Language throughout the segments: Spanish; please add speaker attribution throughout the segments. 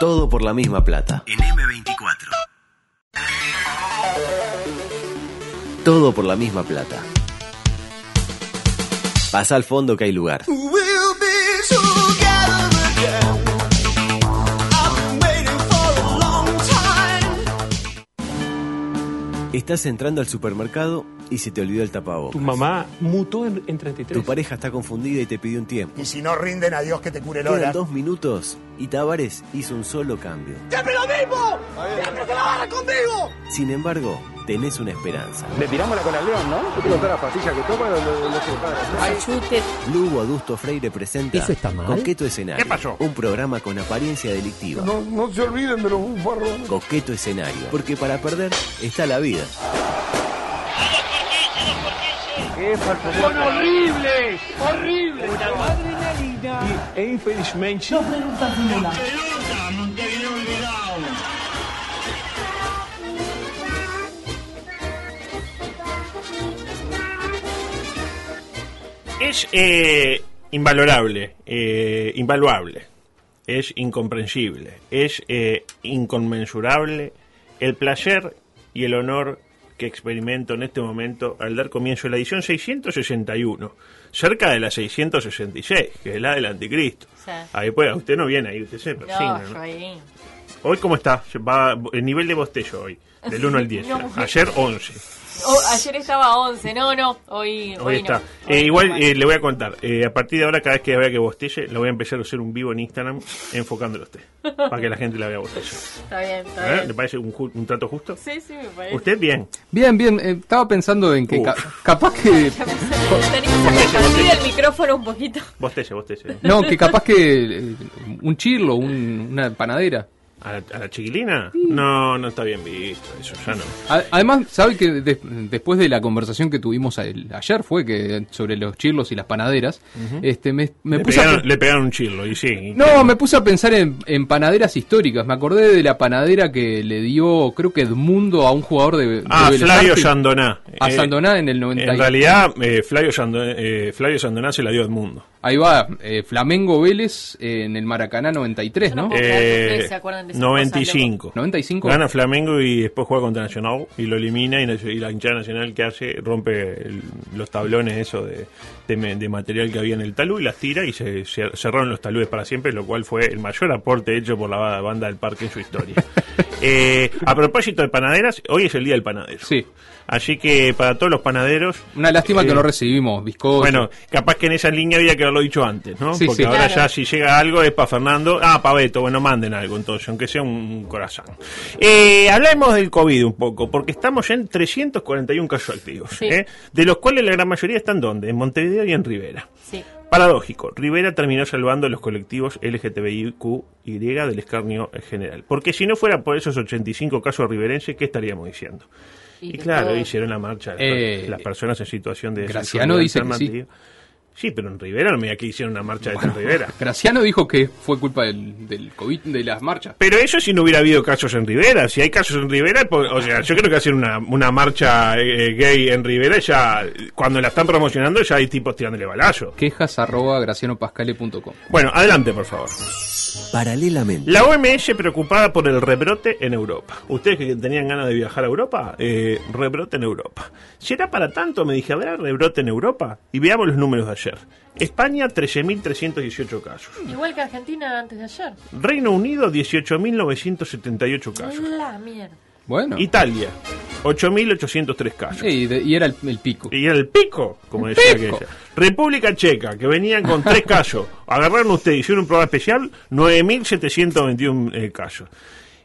Speaker 1: Todo por la misma plata.
Speaker 2: En M24.
Speaker 1: Todo por la misma plata. Pasa al fondo que hay lugar. Estás entrando al supermercado y se te olvidó el tapabocas.
Speaker 3: Tu mamá mutó en, en 33.
Speaker 1: Tu pareja está confundida y te pidió un tiempo.
Speaker 4: Y si no rinden, a Dios que te cure el hora.
Speaker 1: dos minutos y Tavares hizo un solo cambio.
Speaker 4: ¡Siempre lo mismo! ¡Siempre se la barra conmigo!
Speaker 1: Sin embargo, tenés una esperanza.
Speaker 5: Le tiramos la con el león, ¿no? Yo tengo todas las pastillas que toma, no, no, no se para.
Speaker 6: Chute.
Speaker 1: Lugo Adusto Freire presenta
Speaker 7: ¿Eso está mal?
Speaker 1: Coqueto Escenario.
Speaker 3: ¿Qué pasó?
Speaker 1: Un programa con apariencia delictiva.
Speaker 5: No, no se olviden de los bufarrones.
Speaker 1: Coqueto Escenario. Porque para perder está la vida.
Speaker 5: Son horribles, horribles.
Speaker 3: E infelizmente. Es eh, invalorable, eh, invaluable, es incomprensible, es eh, inconmensurable el placer y el honor que experimento en este momento al dar comienzo a la edición 661, cerca de la 666, que es la del anticristo.
Speaker 6: Sí.
Speaker 3: Ahí pues, usted no viene ahí, usted se persigna,
Speaker 6: No,
Speaker 3: ¿no? Hoy, ¿cómo está? Va el nivel de bostello hoy, del 1 al 10.
Speaker 6: No.
Speaker 3: Ayer 11.
Speaker 6: Oh, ayer estaba 11, no, no, hoy, hoy,
Speaker 3: Hoy está.
Speaker 6: no.
Speaker 3: Eh, igual eh, le voy a contar. eh, a partir de ahora, cada vez que vea que bostelle, le voy a empezar a hacer un vivo en Instagram enfocándolo a usted. para que la gente la vea bostella.
Speaker 6: Está bien, está
Speaker 3: ¿Eh?
Speaker 6: bien.
Speaker 3: ¿Le parece un, trato justo?
Speaker 6: Sí, sí, me parece.
Speaker 3: ¿Usted bien?
Speaker 7: Bien, bien. eh, estaba pensando en que
Speaker 3: Uh.
Speaker 7: ca- capaz que.
Speaker 6: Tenemos que el micrófono un poquito.
Speaker 3: Bostelle, bostelle.
Speaker 7: No, que capaz que eh, un chirlo, un- una panadera.
Speaker 3: ¿A la, a la chiquilina? No, no está bien visto. Eso ya no.
Speaker 7: Además, ¿sabe que de- después de la conversación que tuvimos el- ayer fue que sobre los chirlos y las panaderas, este me, me
Speaker 3: Le
Speaker 7: puse
Speaker 3: pegaron,
Speaker 7: pe-
Speaker 3: le pegaron un chirlo, y sí. y
Speaker 7: No, me puse a pensar en, en panaderas históricas. Me acordé de la panadera que le dio, creo que Edmundo a un jugador de, de
Speaker 3: Ah,
Speaker 7: Vélez
Speaker 3: Flavio. Sandoná.
Speaker 7: A
Speaker 3: Eh,
Speaker 7: Sandoná en el 90.
Speaker 3: En realidad, eh, Flavio, Sandoná, eh, Flavio Sandoná se la dio a Edmundo.
Speaker 7: Ahí va, eh, Flamengo Vélez eh, en el Maracaná 93, ¿no?
Speaker 6: No puedo creer que
Speaker 3: Eh,
Speaker 6: ustedes se acuerdan de esas
Speaker 3: 95.
Speaker 7: 95.
Speaker 3: Gana Flamengo y después juega contra Nacional y lo elimina y, y la hinchada nacional que hace rompe el- los tablones eso de, de material que había en el talud y las tira y se, se- cerraron los taludes para siempre, lo cual fue el mayor aporte hecho por la ba- banda del parque en su historia. Eh, a propósito de panaderas, hoy es el día del panadero.
Speaker 7: Sí.
Speaker 3: Así que para todos los panaderos...
Speaker 7: Una lástima
Speaker 3: eh,
Speaker 7: que no recibimos bizcocho.
Speaker 3: Bueno, capaz que en esa línea había que haberlo dicho antes, ¿no?
Speaker 7: Sí,
Speaker 3: Porque
Speaker 7: sí.
Speaker 3: ahora
Speaker 6: Claro.
Speaker 3: ya si llega algo es para Fernando. Ah, para Beto, bueno, manden algo entonces, aunque sea un corazón. Eh, hablemos del COVID un poco, porque estamos ya en 341 casos activos,
Speaker 6: Sí.
Speaker 3: ¿eh? de los cuales la gran mayoría están ¿dónde? En Montevideo y en Rivera.
Speaker 6: Sí.
Speaker 3: Paradójico, Rivera terminó salvando a los colectivos LGTBIQY del escarnio en general. Porque si no fuera por esos 85 casos riverenses, ¿qué estaríamos diciendo? Y, claro,
Speaker 6: todo-
Speaker 3: hicieron la marcha
Speaker 7: Eh,
Speaker 3: las personas en situación de
Speaker 7: Graciano dice que sí.
Speaker 3: Sí, pero en Rivera no me diga que hicieron una marcha de en Rivera.
Speaker 7: Graciano dijo que fue culpa del, del COVID, de las marchas.
Speaker 3: Pero eso si no hubiera habido casos en Rivera. Si hay casos en Rivera, pues, o sea, yo creo que hacer una, una marcha eh, gay en Rivera ya, cuando la están promocionando, ya hay tipos tirándole balazo.
Speaker 7: Quejas arroba gracianopascale.com.
Speaker 3: Bueno, adelante, por favor.
Speaker 1: Paralelamente.
Speaker 3: La OMS preocupada por el rebrote en Europa. Ustedes que tenían ganas de viajar a Europa, eh, rebrote en Europa. Si era para tanto, me dije, ¿habrá rebrote en Europa? Y veamos los números de ayer. España, 13.318 casos.
Speaker 6: Igual que Argentina antes de ayer.
Speaker 3: Reino Unido, 18.978 casos.
Speaker 6: La mierda.
Speaker 7: Bueno.
Speaker 3: Italia, 8.803 casos.
Speaker 7: Sí, de- y era el, el pico.
Speaker 3: Y era el pico, como
Speaker 7: El
Speaker 3: decía
Speaker 7: pico.
Speaker 3: aquella. República Checa, que venían con tres casos. Agarraron ustedes, hicieron un programa especial, 9.721 eh, casos.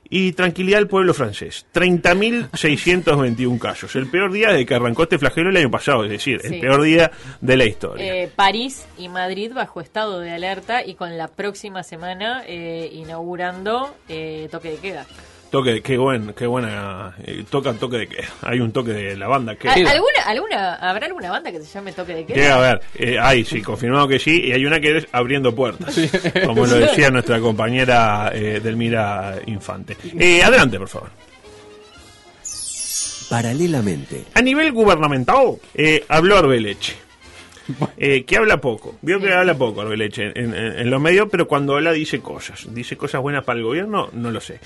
Speaker 3: Y tranquilidad al pueblo francés, 30.621 casos. El peor día desde que arrancó este flagelo el año pasado, es decir,
Speaker 6: Sí.
Speaker 3: el peor día de la historia.
Speaker 6: Eh, París y Madrid bajo estado de alerta y con la próxima semana eh, inaugurando eh, toque de queda.
Speaker 3: Toque, qué, buen, qué buena. eh, toca toque de queda. Hay un toque de la banda. que
Speaker 6: ¿Al- ¿Alguna, alguna, ¿Habrá alguna banda que se llame toque de queda?
Speaker 3: Que, a ver, eh, hay, sí, confirmado que sí, y hay una que es abriendo puertas, como lo decía nuestra compañera eh, Delmira Infante. Eh, adelante, por favor.
Speaker 1: Paralelamente.
Speaker 3: A nivel gubernamental, eh, habló Arbeleche. eh, que habla poco. Vio que habla poco Arbeleche en, en, en los medios, pero cuando habla dice cosas. Dice cosas buenas para el gobierno, no lo sé.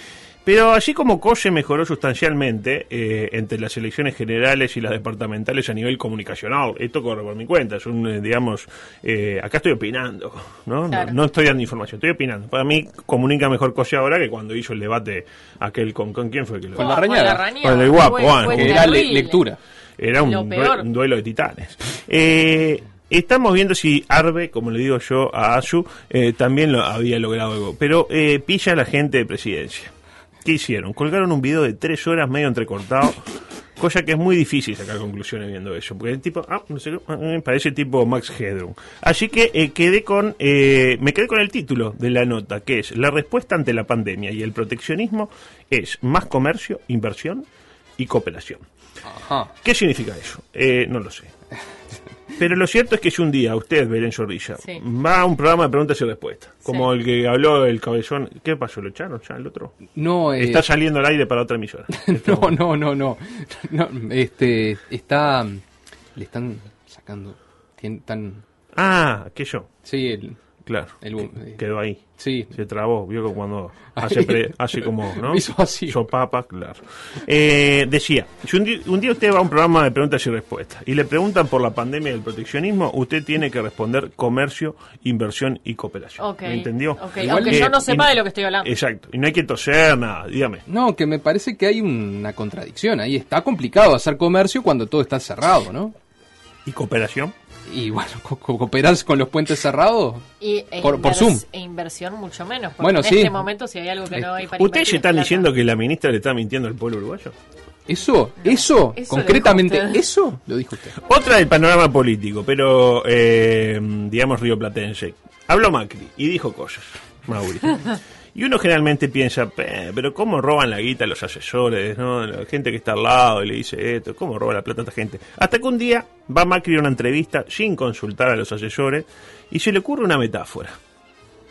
Speaker 3: Pero así como Cose mejoró sustancialmente eh, entre las elecciones generales y las departamentales a nivel comunicacional, esto corre por mi cuenta, es un, eh, digamos, eh, acá estoy opinando, ¿no?
Speaker 6: Claro.
Speaker 3: ¿no? no estoy dando información, estoy opinando. Para mí comunica mejor Cose ahora que cuando hizo el debate aquel con, con quién fue que lo
Speaker 7: Con la. Rañaga.
Speaker 3: Con el guapo, bueno,
Speaker 7: Que era le- lectura.
Speaker 3: Era un duelo de titanes. Eh, estamos viendo si Arbe, como le digo yo a Asu, eh, también lo había logrado algo. Pero eh, pilla a la gente de presidencia. ¿Qué hicieron? Colgaron un video de tres horas medio entrecortado. Cosa que es muy difícil sacar conclusiones viendo eso. Porque el tipo, ah, no sé, qué, ah, parece tipo Max Headroom. Así que eh, quedé con, eh, me quedé con el título de la nota, que es La respuesta ante la pandemia y el proteccionismo es más comercio, inversión y cooperación.
Speaker 7: Ajá.
Speaker 3: ¿Qué significa eso? Eh, no lo sé. Pero lo cierto es que si un día usted, Belén Zorrilla,
Speaker 6: Sí.
Speaker 3: va a un programa de preguntas y respuestas, como
Speaker 6: Sí.
Speaker 3: el que habló el cabezón, ¿qué pasó? ¿Lo echaron ya el otro?
Speaker 7: No, eh,
Speaker 3: Está saliendo al aire para otra emisora.
Speaker 7: no, no, no, no, no. Este, está, le están sacando, tan,
Speaker 3: Ah, aquello.
Speaker 7: sí, el,
Speaker 3: Claro.
Speaker 7: El boom,
Speaker 3: quedó ahí.
Speaker 7: sí,
Speaker 3: Se trabó, vio que cuando hace, pre- hace como, ¿no?
Speaker 7: Hizo así.
Speaker 3: Sopapa, claro. Eh, decía, si un día, un día usted va a un programa de preguntas y respuestas y le preguntan por la pandemia y el proteccionismo, usted tiene que responder comercio, inversión y cooperación.
Speaker 6: Ok.
Speaker 3: ¿Me entendió?
Speaker 6: Ok,
Speaker 7: Igual
Speaker 6: aunque
Speaker 3: que-
Speaker 6: yo no sepa
Speaker 3: y-
Speaker 6: de lo que estoy hablando.
Speaker 3: Exacto. Y no hay que toser nada, dígame.
Speaker 7: No, que me parece que hay una contradicción ahí. Está complicado hacer comercio cuando todo está cerrado, ¿no?
Speaker 3: ¿Y cooperación?
Speaker 7: Y bueno, co- co- cooperar con los puentes cerrados.
Speaker 6: Y, e
Speaker 7: Por- por Zoom.
Speaker 6: E inversión mucho menos. Porque
Speaker 7: Bueno,
Speaker 6: en
Speaker 7: sí.
Speaker 6: este momento, si hay algo que no hay para
Speaker 3: ¿Ustedes están
Speaker 6: plata-
Speaker 3: diciendo que la ministra le está mintiendo al pueblo uruguayo?
Speaker 7: Eso, eso,
Speaker 6: eso
Speaker 7: concretamente, eso lo dijo usted.
Speaker 3: Otra del panorama político, pero eh, digamos rioplatense. Habló Macri y dijo cosas, Mauricio. Y uno generalmente piensa, "Pe, pero ¿cómo roban la guita los asesores? ¿no? La gente que está al lado y le dice esto, ¿cómo roba la plata a esta gente? Hasta que un día va Macri a una entrevista sin consultar a los asesores y se le ocurre una metáfora.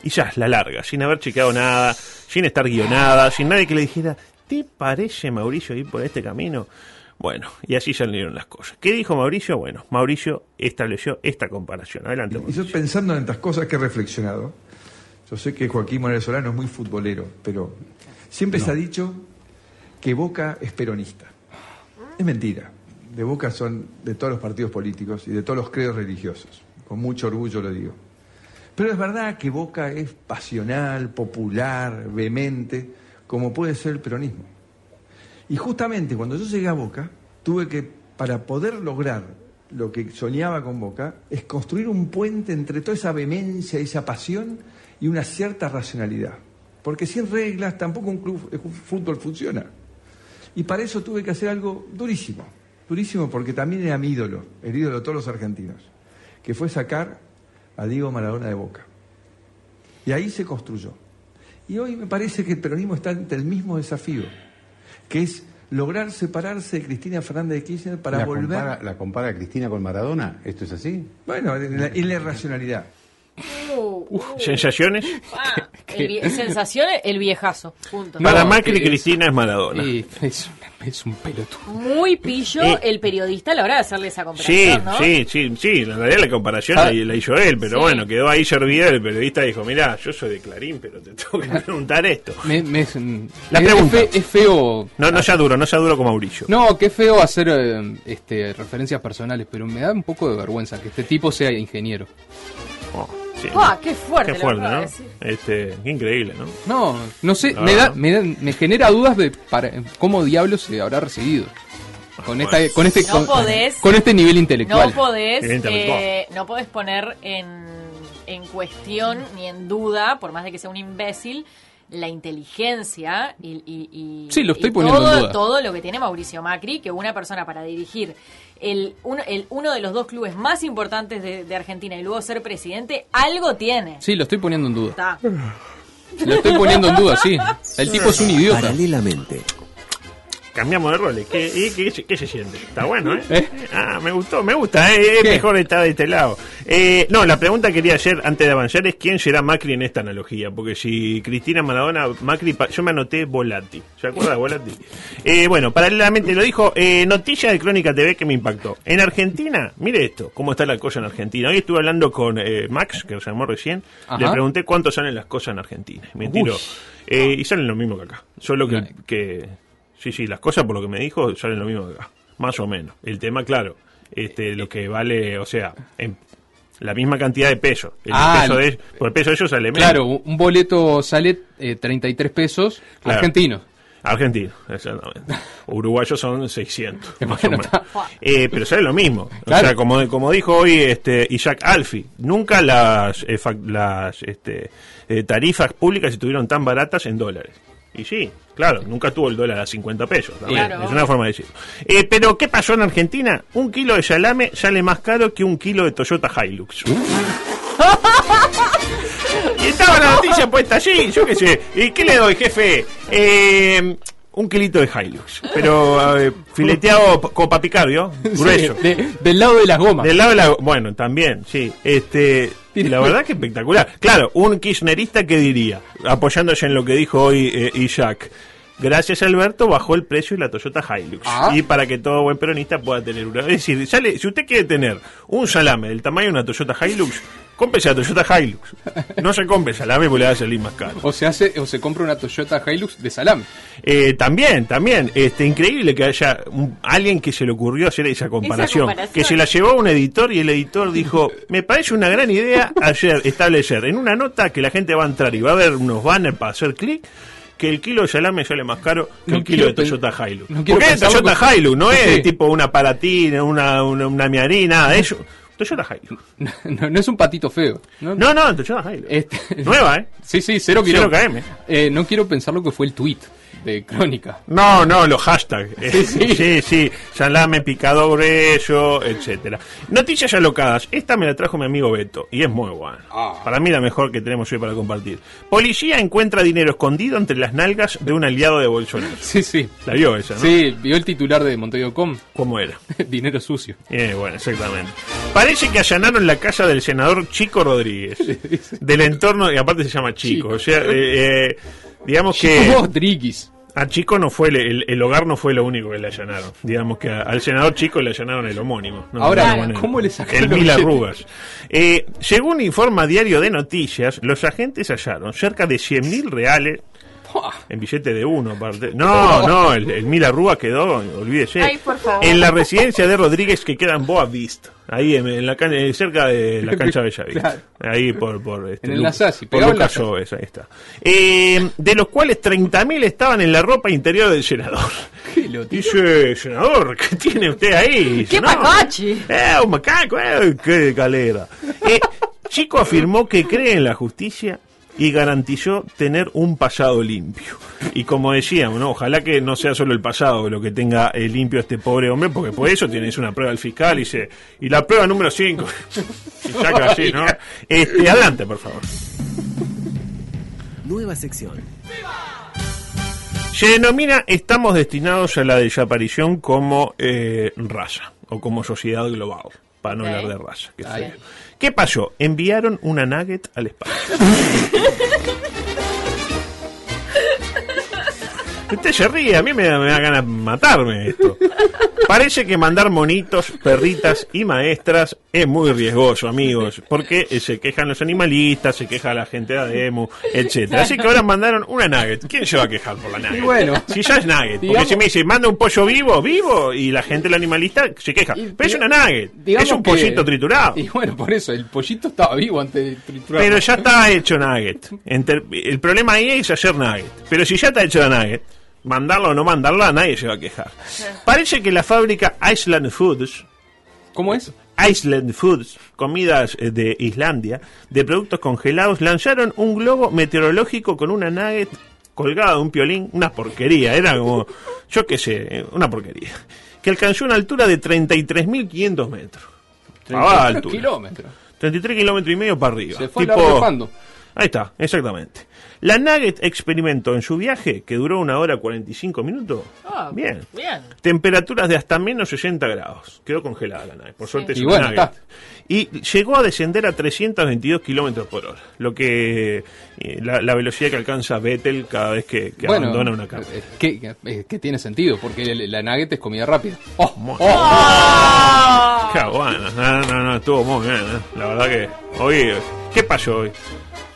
Speaker 3: Y ya, la larga, sin haber chequeado nada, sin estar guionada, sin nadie que le dijera, ¿te parece, Mauricio, ir por este camino? Bueno, y así salieron las cosas. ¿Qué dijo Mauricio? Bueno, Mauricio estableció esta comparación. Adelante,
Speaker 2: Y
Speaker 3: Mauricio.
Speaker 2: yo pensando en estas cosas que he reflexionado, yo sé que Joaquín Moreno Solano es muy futbolero, pero siempre se ha dicho que Boca es peronista. Es mentira. De Boca son de todos los partidos políticos y de todos los credos religiosos. Con mucho orgullo lo digo. Pero es verdad que Boca es pasional, popular, vehemente, como puede ser el peronismo. Y justamente cuando yo llegué a Boca, tuve que, para poder lograr lo que soñaba con Boca, es construir un puente entre toda esa vehemencia, esa pasión y una cierta racionalidad. Porque sin reglas tampoco un club fútbol funciona. Y para eso tuve que hacer algo durísimo, durísimo porque también era mi ídolo, el ídolo de todos los argentinos, que fue sacar a Diego Maradona de Boca. Y ahí se construyó. Y hoy me parece que el peronismo está ante el mismo desafío, que es lograr separarse de Cristina Fernández de Kirchner para
Speaker 8: la
Speaker 2: volver...
Speaker 8: Compara, ¿La compara Cristina con Maradona? ¿Esto es así?
Speaker 2: Bueno, en la, en la irracionalidad.
Speaker 6: Uh, uh,
Speaker 3: ¿Sensaciones?
Speaker 6: ah, el sensaciones, el viejazo. Punto.
Speaker 3: Para
Speaker 7: No,
Speaker 3: Macri,
Speaker 7: es-
Speaker 3: Cristina es Maradona.
Speaker 7: Es, un- es un pelotudo.
Speaker 6: Muy pillo
Speaker 3: Eh.
Speaker 6: el periodista a la hora de hacerle esa
Speaker 3: Sí,
Speaker 6: comparación, ¿no?
Speaker 3: sí, sí, sí, en realidad la comparación
Speaker 7: Ah.
Speaker 3: la, la hizo él, pero
Speaker 6: Sí.
Speaker 3: bueno, quedó ahí servida, el periodista dijo, mira, yo soy de Clarín, pero te tengo que preguntar esto.
Speaker 7: Me-
Speaker 3: La pregunta.
Speaker 7: es fe- es feo.
Speaker 3: No, no sea duro, no sea duro como Mauricio.
Speaker 7: No, qué feo hacer eh, este, referencias personales, pero me da un poco de vergüenza que este tipo sea ingeniero.
Speaker 3: Oh, sí.
Speaker 6: ¡Guau, qué fuerte!
Speaker 3: Qué fuerte, ¿no? Este, qué increíble, ¿no?
Speaker 7: No, no sé, me, da, me, da- me genera dudas de para, cómo diablos se habrá recibido. Con, esta, con, este,
Speaker 6: No
Speaker 7: con,
Speaker 6: podés.
Speaker 7: con este nivel intelectual.
Speaker 6: No podés, eh, no podés poner en, en cuestión ni en duda, por más de que sea un imbécil, la inteligencia y, y- y-
Speaker 7: Sí, lo estoy
Speaker 6: y
Speaker 7: poniendo
Speaker 6: todo,
Speaker 7: en duda.
Speaker 6: todo lo que tiene Mauricio Macri, que una persona para dirigir el uno, el, uno de los dos clubes más importantes de, de Argentina y luego ser presidente, algo tiene.
Speaker 7: Sí, lo estoy poniendo en duda.
Speaker 6: Está.
Speaker 7: Lo estoy poniendo en duda, sí. El tipo es un idiota.
Speaker 1: Paralelamente.
Speaker 3: Cambiamos de roles. ¿Qué, y qué, se- qué se siente? Está bueno, ¿eh?
Speaker 7: ¿Eh?
Speaker 3: Ah, me gustó, me gusta, ¿eh? Es mejor estar de este lado. Eh, no, la pregunta que quería hacer antes de avanzar es quién será Macri en esta analogía. Porque si Cristina Maradona, Macri, yo me anoté Volati. ¿Se acuerda de Volati? Eh, bueno, paralelamente lo dijo, eh, noticia de Crónica TV que me impactó. En Argentina, mire esto, cómo está la cosa en Argentina. Hoy estuve hablando con eh, Max, que nos llamó recién. Le
Speaker 7: Ajá.
Speaker 3: pregunté cuánto salen las cosas en Argentina. Me tiró. Eh, y salen lo mismo que acá. Solo que. Sí, sí, las cosas por lo que me dijo salen lo mismo que acá. Más o menos. El tema, claro. Este, lo que vale, o sea, en la misma cantidad de pesos. El
Speaker 7: Ah,
Speaker 3: peso
Speaker 7: el-
Speaker 3: de, por el peso de ellos sale menos.
Speaker 7: Claro, un boleto sale eh, 33 pesos
Speaker 3: Claro.
Speaker 7: argentinos.
Speaker 3: Argentino, exactamente. Uruguayos son 600. más
Speaker 7: Bueno,
Speaker 3: o menos. Eh, pero sale lo mismo.
Speaker 7: Claro.
Speaker 3: O sea, como, como dijo hoy este Isaac Alfi, nunca las, eh, fac- las este, eh, tarifas públicas estuvieron tan baratas en dólares. Y sí, claro, nunca tuvo el dólar a 50 pesos.
Speaker 6: Claro.
Speaker 3: Es una forma de decirlo. Eh, pero, ¿qué pasó en Argentina? Un kilo de salame sale más caro que un kilo de Toyota Hilux. Y estaba la noticia puesta allí, yo qué sé. ¿Y qué le doy, jefe? Eh, un kilito de Hilux. Pero eh, fileteado p- como para picar, ¿vio? Grueso.
Speaker 7: Sí, de- del lado de las gomas.
Speaker 3: Del lado de la... Bueno, también, sí. Este, y la verdad que espectacular. Claro, un kirchnerista que diría, apoyándose en lo que dijo hoy eh, Isaac, gracias Alberto bajó el precio de la Toyota Hilux.
Speaker 7: Ah.
Speaker 3: Y para que todo buen peronista pueda tener una... Es decir, sale, si usted quiere tener un salame del tamaño de una Toyota Hilux, cómprese la Toyota Hilux. No se compre salame porque le va a salir más caro.
Speaker 7: O se hace o se compra una Toyota Hilux de salame.
Speaker 3: Eh, también, también, este, increíble que haya un- alguien que se le ocurrió hacer esa comparación,
Speaker 6: comparación.
Speaker 3: que se la llevó a un editor y el editor dijo, me parece una gran idea ayer establecer en una nota que la gente va a entrar y va a ver unos banners para hacer clic, que el kilo de salame sale más caro que
Speaker 7: No
Speaker 3: el kilo de
Speaker 7: pen-
Speaker 3: Toyota Hilux.
Speaker 7: no quiero
Speaker 3: Porque es
Speaker 7: pensarlo
Speaker 3: Toyota Hilux, no es
Speaker 7: Sí.
Speaker 3: tipo una Paratina, una, una, una nada de eso. Toyota Hilux.
Speaker 7: No, no es un patito feo. No,
Speaker 3: No, no, Toyota Hilux.
Speaker 7: Este-
Speaker 3: Nueva, ¿eh?
Speaker 7: Sí, sí, cero,
Speaker 3: Cero
Speaker 7: kilo-
Speaker 3: km.
Speaker 7: Eh, no quiero pensar lo que fue el tweet de Crónica.
Speaker 3: No, no, los hashtags. Eh,
Speaker 7: Sí.
Speaker 3: sí, sí. Salame, picado grueso, etcétera. Noticias alocadas. Esta me la trajo mi amigo Beto y es muy buena.
Speaker 7: Ah.
Speaker 3: Para mí la mejor que tenemos hoy para compartir. Policía encuentra dinero escondido entre las nalgas de un aliado de Bolsonaro.
Speaker 7: Sí, sí.
Speaker 3: La vio esa, ¿no?
Speaker 7: Sí, vio el titular de Montevideo.com.
Speaker 3: ¿Cómo era?
Speaker 7: Dinero sucio.
Speaker 3: Eh, bueno, exactamente. Parece que allanaron la casa del senador Chico Rodríguez. Del entorno, y aparte se llama Chico.
Speaker 7: Chico.
Speaker 3: O sea, eh, eh, digamos que...
Speaker 7: Chico Rodríguez.
Speaker 3: A Chico no fue, el, el hogar no fue lo único que le allanaron. Digamos que a- al senador Chico le allanaron el homónimo. ¿no?
Speaker 7: Ahora. ¿cómo le sacaron
Speaker 3: El mil arrugas. Eh, según informa Diario de Noticias, los agentes hallaron cerca de 100 mil reales. En billete de uno. aparte. No, no, el, el mil arrugas quedó, olvídese.
Speaker 6: Ay, por favor.
Speaker 3: En la residencia de Rodríguez que queda en Boa Vista. Ahí en, en la can- eh, cerca de la cancha Bellavista.
Speaker 7: Claro.
Speaker 3: Ahí por, por este,
Speaker 7: En el Nasasi,
Speaker 3: por Lucas
Speaker 7: la-
Speaker 3: Oves, ahí está. Eh, de los cuales 30.000 estaban en la ropa interior del senador.
Speaker 7: ¿Qué lo tiró?
Speaker 3: Dice, senador, ¿qué tiene usted ahí?
Speaker 6: ¡Qué
Speaker 3: "No,
Speaker 6: macachi!
Speaker 3: Eh, un macaco, eh, qué galera. Eh, Chico afirmó que cree en la justicia y garantizó tener un pasado limpio. Y como decíamos, ¿no? ojalá que no sea solo el pasado lo que tenga eh, limpio este pobre hombre, porque por eso tienes una prueba del fiscal y dice, y la prueba número 5, y saca así, ¿no? Este, adelante, por favor.
Speaker 1: Nueva sección.
Speaker 3: Se denomina Estamos destinados a la desaparición como eh, raza o como sociedad global, para no hablar de raza. feo. ¿Qué pasó? Enviaron una nugget al espacio. Usted se ríe, a mí me da, me da ganas de matarme esto. Parece que mandar monitos, perritas y maestras es muy riesgoso, amigos, porque eh, se quejan los animalistas, se queja la gente de Ademu, etcétera. Así que ahora mandaron una nugget. ¿Quién se va a quejar por la nugget?
Speaker 7: Y bueno.
Speaker 3: si ya es nugget, porque si me dice, manda un pollo vivo, vivo, y la gente, el animalista, se queja.
Speaker 7: Y
Speaker 3: Pero es una nugget, es un
Speaker 7: que-
Speaker 3: pollito triturado.
Speaker 7: Y bueno, por eso, el pollito estaba vivo antes de triturar.
Speaker 3: Pero ya está hecho nugget. El problema ahí es hacer nugget. Pero si ya está hecho la nugget, mandarla o no mandarla, nadie se va a quejar. Parece que la fábrica Iceland Foods,
Speaker 7: ¿Cómo es?
Speaker 3: Iceland Foods, comidas eh, de Islandia, de productos congelados, lanzaron un globo meteorológico con una nugget colgada de un piolín, una porquería, era como, yo qué sé, eh, una porquería, que alcanzó una altura de 33.500 metros. Ah,
Speaker 7: 33
Speaker 3: altura.
Speaker 7: kilómetros.
Speaker 3: 33 kilómetros y medio para arriba.
Speaker 7: Se fue
Speaker 3: Tipo-. Ahí está, exactamente. La Nugget experimentó en su viaje, que duró una hora 45 minutos.
Speaker 6: Ah,
Speaker 3: bien.
Speaker 6: bien.
Speaker 3: Temperaturas de hasta menos 60 grados. Quedó congelada la nave. Por suerte es
Speaker 7: Y
Speaker 3: una
Speaker 7: bueno,
Speaker 3: Nugget.
Speaker 7: está.
Speaker 3: Y llegó a descender a 322 kilómetros por hora. Lo que. eh, la, la velocidad que alcanza Vettel cada vez que, que
Speaker 7: bueno,
Speaker 3: abandona una carga.
Speaker 7: eh, que, eh, que tiene sentido, porque la nugget es comida rápida. Oh,
Speaker 3: Muy-
Speaker 6: Ah.
Speaker 3: Qué bueno. No, no, no, estuvo muy bien. ¿eh? La verdad que. Hoy. ¿Qué pasó hoy?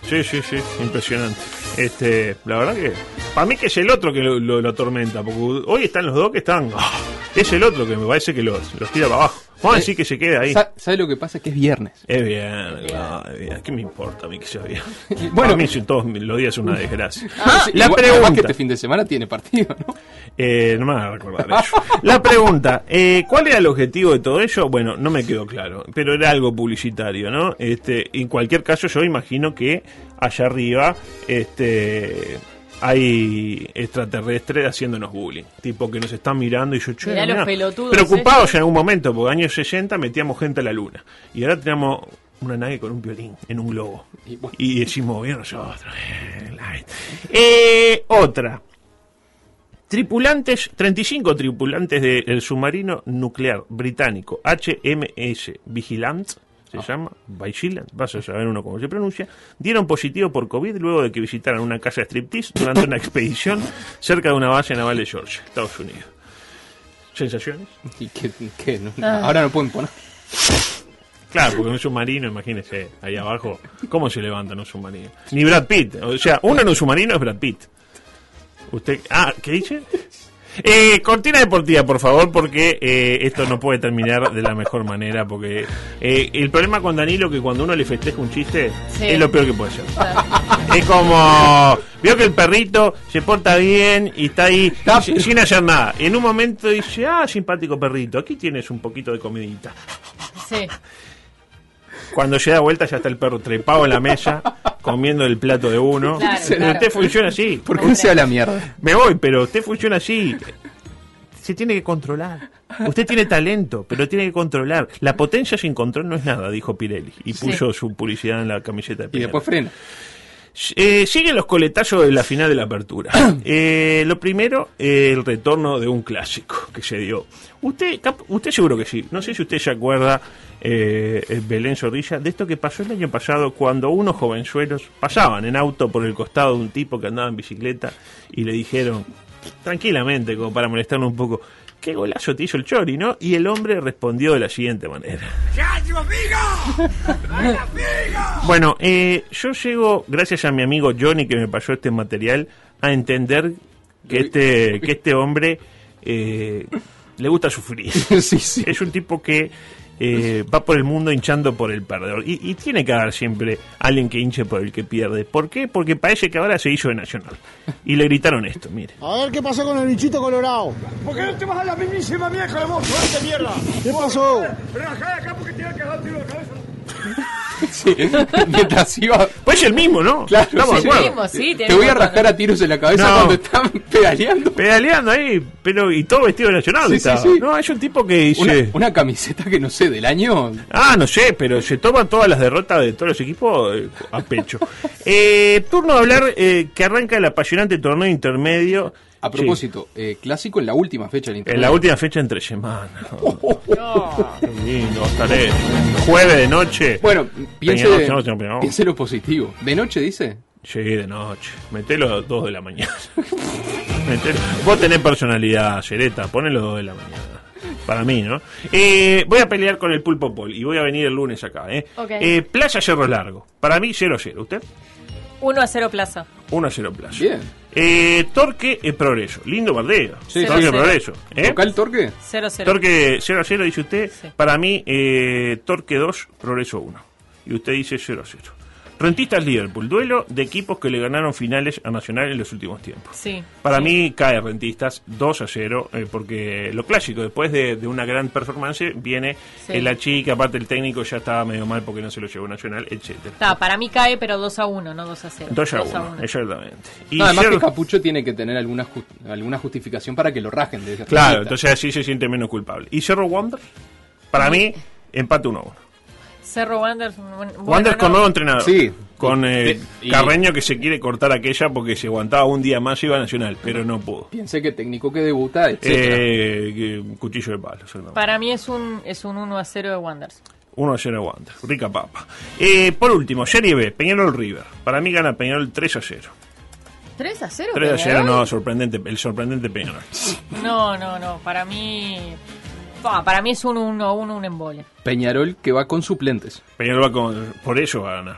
Speaker 3: Sí, sí, sí, impresionante. Este, la verdad que. Para mí que es el otro que lo, atormenta. Porque hoy están los dos que están. es el otro que me parece que los, los tira para abajo. Vamos a decir que se queda ahí.
Speaker 7: Sa- ¿Sabe lo que pasa? Que es viernes.
Speaker 3: Es bien, claro, es bien. ¿Qué me importa a mí que sea bien?
Speaker 7: Bueno.
Speaker 3: A mí todos los días es una desgracia.
Speaker 7: Sí,
Speaker 3: la
Speaker 7: igual- además que
Speaker 3: pregunta.
Speaker 7: este fin de semana tiene partido, ¿no?
Speaker 3: Eh, no me van a recordar eso. La pregunta, eh, ¿cuál era el objetivo de todo ello? Bueno, no me quedó claro, pero era algo publicitario, ¿no? Este, en cualquier caso, yo imagino que allá arriba, este, hay extraterrestres haciéndonos bullying, tipo que nos están mirando y yo, che,
Speaker 6: Mirá los
Speaker 3: mirá,
Speaker 6: pelotudos
Speaker 3: preocupados
Speaker 6: estos.
Speaker 3: en algún momento, porque años 60 metíamos gente a la luna y ahora tenemos una nave con un violín en un globo
Speaker 7: Y bueno.
Speaker 3: y decimos bien nosotros. eh, Eh, otra. Tripulantes, 35 tripulantes del submarino nuclear británico HMS Vigilance, se llama, Vigilant, vas a saber uno cómo se pronuncia, dieron positivo por COVID luego de que visitaran una casa de striptease durante una expedición cerca de una base naval de Georgia, Estados Unidos. ¿Sensaciones?
Speaker 7: Y que, que no-
Speaker 6: Ah.
Speaker 7: ahora no pueden poner.
Speaker 3: Claro, porque un submarino, imagínese, ahí abajo, ¿cómo se levanta en un submarino? Ni Brad Pitt, o sea, uno en un submarino es Brad Pitt. Usted, ah, ¿qué dice? Eh, cortina deportiva, por favor, porque eh, esto no puede terminar de la mejor manera, porque eh, el problema con Danilo es que cuando uno le festeja un chiste,
Speaker 6: Sí.
Speaker 3: es lo peor que puede ser. Es como, vio que el perrito se porta bien y está ahí sin, sin hacer nada. Y en un momento dice, ah, simpático perrito, aquí tienes un poquito de comidita.
Speaker 6: Sí.
Speaker 3: Cuando se da vuelta ya está el perro trepado en la mesa, comiendo el plato de uno.
Speaker 6: Claro,
Speaker 3: Pero
Speaker 6: claro.
Speaker 3: usted funciona así.
Speaker 7: ¿Por qué se la mierda?
Speaker 3: Me voy, pero usted funciona así. Se tiene que controlar. Usted tiene talento, pero tiene que controlar. La potencia sin control no es nada, dijo Pirelli. Y
Speaker 6: Sí.
Speaker 3: puso su publicidad en la camiseta de
Speaker 7: Y
Speaker 3: Peñarol.
Speaker 7: después frena.
Speaker 3: Eh, siguen los coletazos de la final de la apertura. Eh, lo primero, eh, el retorno de un clásico que se dio. Usted, cap- usted seguro que sí. No sé si usted se acuerda, eh, el Belén Zorrilla, de esto que pasó el año pasado cuando unos jovenzuelos pasaban en auto por el costado de un tipo que andaba en bicicleta y le dijeron, tranquilamente, como para molestarlo un poco, ¿qué golazo te hizo el Chori, no? Y el hombre respondió de la siguiente manera. Bueno, eh, yo llego, gracias a mi amigo Johnny que me pasó este material, a entender que este, que este hombre eh, le gusta sufrir.
Speaker 7: sí, sí.
Speaker 3: Es un tipo que eh, va por el mundo hinchando por el perdedor. Y, y tiene que haber siempre alguien que hinche por el que pierde. ¿Por qué? Porque parece que ahora se hizo de Nacional. Y le gritaron esto, mire.
Speaker 4: A ver qué pasó con el bichito colorado.
Speaker 9: ¿Por qué no te vas a la mismísima vieja de vos, de mierda?
Speaker 4: ¿Qué pasó?
Speaker 9: Relajá de acá porque tiene que dar tiro de cabeza.
Speaker 7: Sí. Mientras iba.
Speaker 3: Pues el mismo, ¿no?
Speaker 7: Claro,
Speaker 3: Estamos
Speaker 7: sí.
Speaker 3: de acuerdo.
Speaker 6: Mismo, sí,
Speaker 7: Te voy a rascar a tiros en la cabeza
Speaker 3: No.
Speaker 7: cuando están pedaleando.
Speaker 3: Pedaleando ahí, pero y todo vestido de Nacional.
Speaker 7: Sí,
Speaker 3: estaba.
Speaker 7: sí, sí.
Speaker 3: No, es un tipo que dice...
Speaker 7: Una, una camiseta que no sé, del año.
Speaker 3: Ah, no sé, pero se toman todas las derrotas de todos los equipos eh, a pecho. Eh, turno de hablar eh, que arranca el apasionante torneo intermedio.
Speaker 7: A propósito, eh, clásico en la última fecha del
Speaker 3: Sí, en la última fecha entre semanas. Qué lindo, estaré. Jueves de noche.
Speaker 7: Bueno, piense,
Speaker 3: Peñarol.
Speaker 7: piense lo positivo. ¿De noche dice?
Speaker 3: Sí, de noche. Metelo a las 2 de la mañana. Metelo. Vos tenés personalidad, Cereta. Ponelo a 2 de la mañana. Para mí, ¿no? Eh, voy a pelear con el Pulpo Pol y voy a venir el lunes acá, ¿eh?
Speaker 6: Ok.
Speaker 3: eh Playa Cerro Largo. Para mí, 0 a 0. ¿Usted?
Speaker 6: 1 a 0 Plaza.
Speaker 3: 1 a 0 Playa.
Speaker 7: Bien.
Speaker 3: Eh, Torque eh, Progreso. Lindo bardeo.
Speaker 7: Sí,
Speaker 3: Torque
Speaker 6: sí.
Speaker 3: Progreso. ¿eh?
Speaker 7: ¿Local Torque?
Speaker 6: 0 a 0.
Speaker 3: Torque 0 a 0, dice usted.
Speaker 6: Sí.
Speaker 3: Para mí, eh, Torque 2, Progreso 1. Y usted dice 0 a 0. Rentistas Liverpool. Duelo de equipos que le ganaron finales a Nacional en los últimos tiempos.
Speaker 6: Sí.
Speaker 3: Para
Speaker 6: sí.
Speaker 3: mí cae Rentistas 2 a 0, eh, porque lo clásico, después de, de una gran performance, viene
Speaker 6: Sí.
Speaker 3: eh, la chica, aparte el técnico ya estaba medio mal porque no se lo llevó Nacional, etcétera.
Speaker 6: Está, para mí cae, pero 2 a 1, no 2 a 0.
Speaker 3: 2 a 1, exactamente. Y
Speaker 7: No, además
Speaker 3: Cerro-
Speaker 7: que Capucho tiene que tener alguna, ju- alguna justificación para que lo rajen de
Speaker 3: Claro, entonces así se siente menos culpable. ¿Y Cerro Wander? Para mí, empate 1 a 1.
Speaker 6: Cerro Wanderers. bueno,
Speaker 3: Wander
Speaker 6: no.
Speaker 3: con nuevo entrenador.
Speaker 7: Sí,
Speaker 3: Con eh,
Speaker 7: y-
Speaker 3: Carreño que se quiere cortar aquella porque si aguantaba un día más iba a Nacional, pero no pudo.
Speaker 7: Piense que técnico que debuta.
Speaker 3: Eh, cuchillo de palo.
Speaker 6: Para mí es un, es un 1 a 0 de Wanderers.
Speaker 3: 1 a 0 aguanta. Rica papa. Eh, por último, Serie B, Peñarol River. Para mí gana Peñarol 3 a 0.
Speaker 6: 3 a 0.
Speaker 3: 3 a 0,
Speaker 6: Peñarol?
Speaker 3: no, sorprendente, el sorprendente Peñarol.
Speaker 6: No, no, no. Para mí. Pa, para mí es un 1 a 1, un embole.
Speaker 7: Peñarol que va con suplentes.
Speaker 3: Peñarol va con. Por eso va a ganar.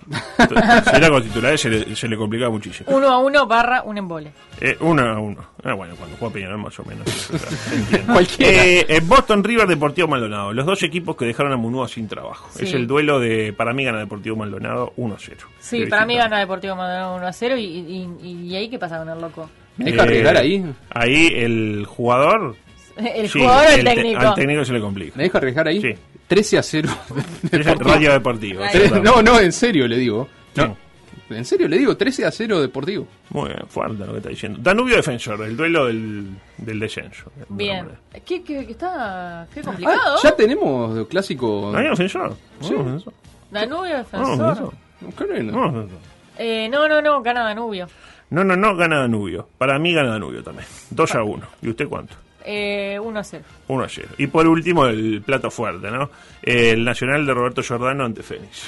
Speaker 3: si era con titulares se le, se le complicaba muchísimo.
Speaker 6: 1 a 1 barra un embole.
Speaker 3: Eh, 1 a 1. Ah, bueno, cuando juega Peñarol más o menos. Eh, eh, Boston River Deportivo Maldonado. Los dos equipos que dejaron a Munúa sin trabajo.
Speaker 6: Sí.
Speaker 3: Es el duelo de. Para mí gana Deportivo Maldonado 1 a 0.
Speaker 6: Sí, para mí gana Deportivo Maldonado 1 a 0. Y, y, y- y ahí qué pasa con el loco?
Speaker 7: ¿Me deja arriesgar ahí?
Speaker 3: Ahí el jugador.
Speaker 6: El
Speaker 3: sí,
Speaker 6: jugador o el,
Speaker 3: te-
Speaker 6: técnico.
Speaker 3: al técnico se le complica.
Speaker 7: ¿Me deja arriesgar ahí?
Speaker 3: Sí.
Speaker 7: 13 a 0.
Speaker 3: Es el Radio Deportivo.
Speaker 6: Radio.
Speaker 7: no, no, en serio le digo. No, en serio le digo, 13 a 0 Deportivo.
Speaker 3: Muy bien, fuerte lo que está diciendo. Danubio Defensor, el duelo del, del descenso.
Speaker 6: Bien. ¿Qué, qué, qué está qué complicado?
Speaker 7: Ah, ya tenemos clásico.
Speaker 3: ¿No hay defensor? Sí, defensor.
Speaker 6: Danubio
Speaker 3: No,
Speaker 6: defensor.
Speaker 3: No, defensor.
Speaker 6: eh, no, no, no, gana Danubio.
Speaker 3: No, no, no, gana Danubio. Para mí gana Danubio también. 2 a 1. ¿Y usted cuánto?
Speaker 6: Eh, 1 a 0.
Speaker 3: 1 a 0. Y por último, el plato fuerte, ¿no? El Nacional de Roberto Giordano ante Fénix.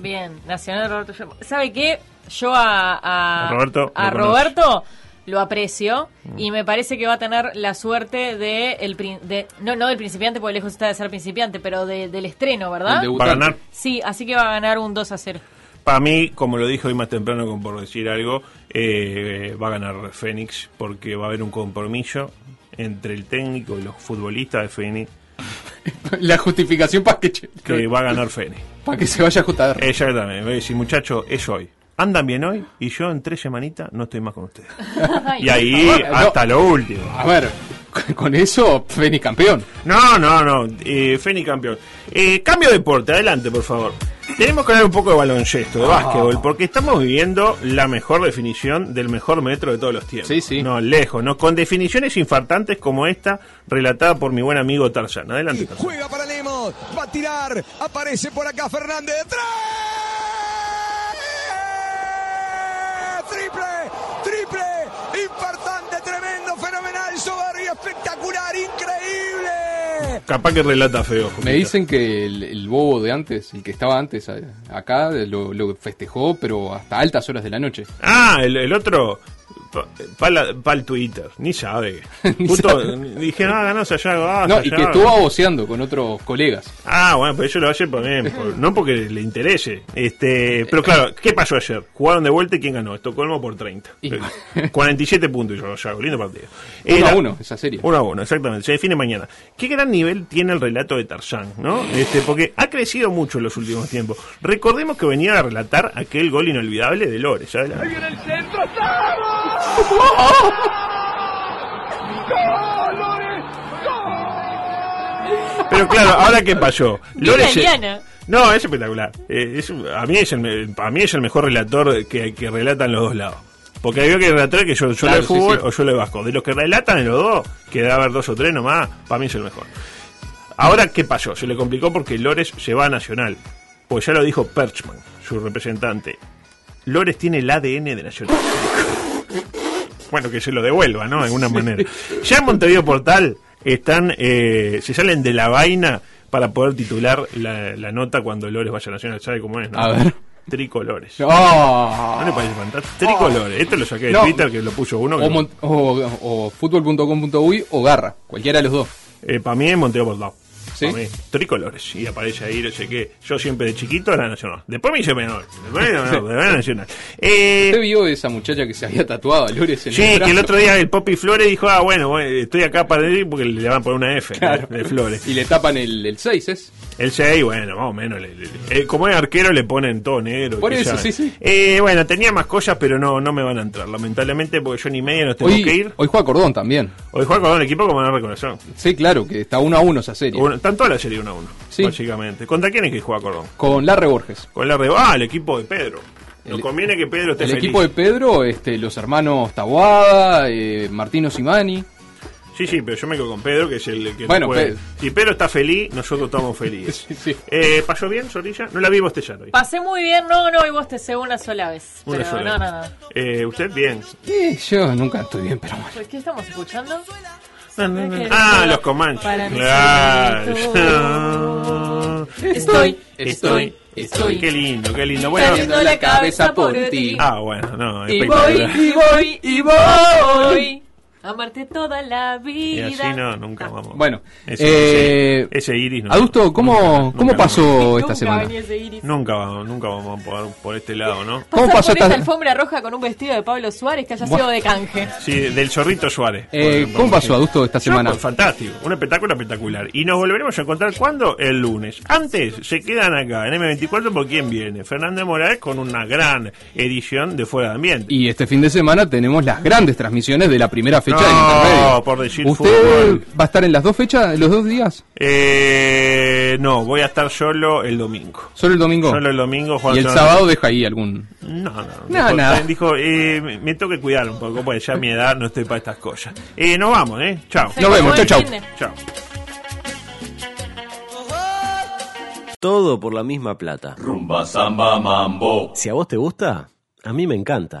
Speaker 6: Bien, Nacional Roberto. Yo- ¿Sabe qué? Yo a, a,
Speaker 3: A Roberto
Speaker 6: a
Speaker 3: lo
Speaker 6: Roberto lo aprecio y me parece que va a tener la suerte de, el, prin- de no, no del principiante, porque lejos está de ser principiante, pero de- del estreno, ¿verdad?
Speaker 7: El
Speaker 3: Va a ganar.
Speaker 6: Sí, así que va a ganar un 2 a 0.
Speaker 3: Para mí, como lo dijo hoy más temprano, como por decir algo, eh, va a ganar Fénix porque va a haber un compromiso entre el técnico y los futbolistas de Fénix
Speaker 7: La justificación para que,
Speaker 3: que va a ganar Fénix.
Speaker 7: para que se vaya a JR.
Speaker 3: Exactamente, voy a decir, muchacho, es hoy. Andan bien hoy y yo en tres semanitas no estoy más con ustedes. Y ahí hasta lo último.
Speaker 7: A ver, con- eso, Fénix campeón.
Speaker 3: No, no, no. Eh, Fénix campeón. Eh, cambio de deporte, adelante, por favor. Tenemos que hablar un poco de baloncesto, de básquetbol, porque estamos viviendo la mejor definición del mejor metro de todos los tiempos.
Speaker 7: Sí, sí.
Speaker 3: No, lejos, ¿no? Con definiciones infartantes como esta, relatada por mi buen amigo Tarzán. Adelante, Tarzán.
Speaker 10: Juega para Lemos, va a tirar, aparece por acá Fernández. ¡Tres! Triple, espectacular, increíble.
Speaker 3: Capaz que relata feo.
Speaker 7: Me dicen que el, el bobo de antes, el que estaba antes acá, lo, lo festejó, pero hasta altas horas de la noche.
Speaker 3: Ah, el, el otro. Para el Twitter, ni sabe. Justo dije, ah, ganó Sayago. Ah,
Speaker 7: No, y que estuvo voceando con otros colegas.
Speaker 3: Ah, bueno, pero eso lo hace también, por- no porque le interese. Este, pero claro, ¿qué pasó ayer? Jugaron de vuelta y ¿quién ganó? Estocolmo por 30.
Speaker 7: Y-
Speaker 3: 47 puntos yo Sayago, lindo partido.
Speaker 7: Uno
Speaker 3: Era-
Speaker 7: a uno, esa serie.
Speaker 3: 1 a 1, exactamente. Se define mañana. ¿Qué gran nivel tiene el relato de Tarzán, no? Este, porque ha crecido mucho en los últimos tiempos. Recordemos que venía a relatar aquel gol inolvidable de Lores. Adelante.
Speaker 9: Ahí viene el centro, ¡estamos! ¡Gol, Lore!
Speaker 3: Pero claro, ahora qué pasó. Lores-
Speaker 6: Eliana.
Speaker 3: No, es espectacular. Eh, es- a, mí es el, a mí es el mejor relator que, que relatan los dos lados. Porque hay que relatar que yo, yo
Speaker 7: Claro,
Speaker 3: de
Speaker 7: sí,
Speaker 3: fútbol
Speaker 7: sí.
Speaker 3: o yo de vasco. De los que relatan en los dos, que debe haber dos o tres nomás, para mí es el mejor. Ahora, ¿qué pasó? Se le complicó porque Lores se va a Nacional. Pues ya lo dijo Perchman, su representante. Lores tiene el ADN de Nacional. Bueno, que se lo devuelva, ¿no? De alguna manera. Ya en Montevideo Portal están, eh, se salen de la vaina para poder titular la, la nota cuando Lores vaya a Nacional. ¿Sabe cómo es? no?
Speaker 7: A ver.
Speaker 3: Tricolores.
Speaker 7: ¡Oh!
Speaker 3: ¿No le parece fantástico? Tricolores. Esto lo saqué de
Speaker 7: No.
Speaker 3: Twitter, que lo puso uno.
Speaker 7: O, mon- o, o fútbol.com.uy o Garra, cualquiera de los dos.
Speaker 3: para mí es Montevideo Portal. Tricolores. Y aparece ahí, no sé qué. Yo siempre de chiquito era nacional. Después me hice menor. Después no, no, era nacional. Eh,
Speaker 7: ¿Usted vio esa muchacha que se había tatuado a Lores en
Speaker 3: Sí,
Speaker 7: el
Speaker 3: que
Speaker 7: brazo?
Speaker 3: el otro día el Poppy Flores dijo, ah, bueno, bueno, estoy acá para ir porque le van a poner una F
Speaker 7: Claro.
Speaker 3: de Flores.
Speaker 7: Y le tapan el, el 6, ¿es?
Speaker 3: El 6, bueno, más o menos. le- le- eh, como es arquero le ponen todo negro.
Speaker 7: Por eso,
Speaker 3: ya-
Speaker 7: sí, sí.
Speaker 3: Eh, bueno, tenía más cosas, pero no no me van a entrar, lamentablemente, porque yo ni media nos tengo
Speaker 7: Hoy,
Speaker 3: que ir.
Speaker 7: hoy juega Cordón también.
Speaker 3: Hoy juega con un equipo como no reconocer.
Speaker 7: Sí, claro, que está 1 a 1 esa serie.
Speaker 3: Uno- Están toda la serie 1 a 1,
Speaker 7: Sí.
Speaker 3: básicamente. ¿Contra quién es que juega Cordón?
Speaker 7: Con Larre Borges.
Speaker 3: Con la Re- Ah, el equipo de Pedro. Nos
Speaker 7: El-
Speaker 3: conviene que Pedro esté
Speaker 7: El
Speaker 3: feliz.
Speaker 7: equipo de Pedro, este, los hermanos Taboada, eh, Martino Simani.
Speaker 3: Sí, sí, pero yo me quedo con Pedro, que es el que
Speaker 7: Bueno,
Speaker 3: puede-
Speaker 7: Pe-
Speaker 3: Si Pedro está feliz, nosotros estamos felices. Eh, ¿Pasó bien, Sorilla? No la vi bostear hoy.
Speaker 6: Pasé muy bien, no, no, y vos te sé una sola vez.
Speaker 3: Una
Speaker 6: pero
Speaker 3: sola
Speaker 6: no,
Speaker 3: vez.
Speaker 6: no, no.
Speaker 3: Eh, ¿Usted bien?
Speaker 7: Eh, yo nunca estoy bien, pero bueno.
Speaker 6: ¿Por qué estamos escuchando?
Speaker 3: Ah, los Comanches. Claro.
Speaker 6: Estoy,
Speaker 3: estoy, estoy. Qué lindo, qué lindo. Bueno,
Speaker 6: la cabeza por ti.
Speaker 3: Ah, bueno, no,
Speaker 6: Y voy, y voy, y voy. Amarte toda la
Speaker 3: Y
Speaker 6: vida.
Speaker 3: así no, nunca vamos.
Speaker 7: Bueno,
Speaker 3: ese,
Speaker 7: eh,
Speaker 3: ese- ese iris no.
Speaker 7: Adusto, ¿cómo,
Speaker 3: nunca
Speaker 7: ¿cómo pasó esta
Speaker 6: Nunca
Speaker 7: semana?
Speaker 6: venía ese iris.
Speaker 3: Nunca vamos, nunca vamos por, por este lado, ¿no?
Speaker 7: ¿Cómo pasó
Speaker 6: por esta alfombra roja con un vestido de Pablo Suárez que haya sido de canje.
Speaker 3: Sí, del Zorrito Suárez.
Speaker 7: Eh,
Speaker 3: Por-
Speaker 7: ¿Cómo pasó, Adusto, esta
Speaker 3: No,
Speaker 7: semana?
Speaker 3: pues, fantástico, un espectáculo espectacular. Y nos volveremos a encontrar cuándo? El lunes. Antes se quedan acá en M24 por quién viene. Fernando Morales con una gran edición de Fuera de Ambiente.
Speaker 7: Y este fin de semana tenemos las grandes transmisiones de la primera fecha
Speaker 3: No,
Speaker 7: Intermedio.
Speaker 3: por decir
Speaker 7: ¿Usted
Speaker 3: fútbol.
Speaker 7: va a estar en las dos fechas, los dos días?
Speaker 3: Eh, no, voy a estar solo el domingo.
Speaker 7: ¿Solo el domingo?
Speaker 3: Solo el domingo. Juan
Speaker 7: ¿Y el sábado deja ahí algún...?
Speaker 3: No, no.
Speaker 7: No,
Speaker 3: dijo,
Speaker 7: nada.
Speaker 3: dijo, eh, me- me tengo que cuidar un poco, porque ya a mi edad no estoy para estas cosas. Eh, nos vamos, ¿eh? Chao.
Speaker 7: Nos vemos, chau, chau.
Speaker 3: Chao.
Speaker 1: Todo por la misma plata.
Speaker 11: Rumba, samba, mambo.
Speaker 1: Si a vos te gusta, a mí me encanta.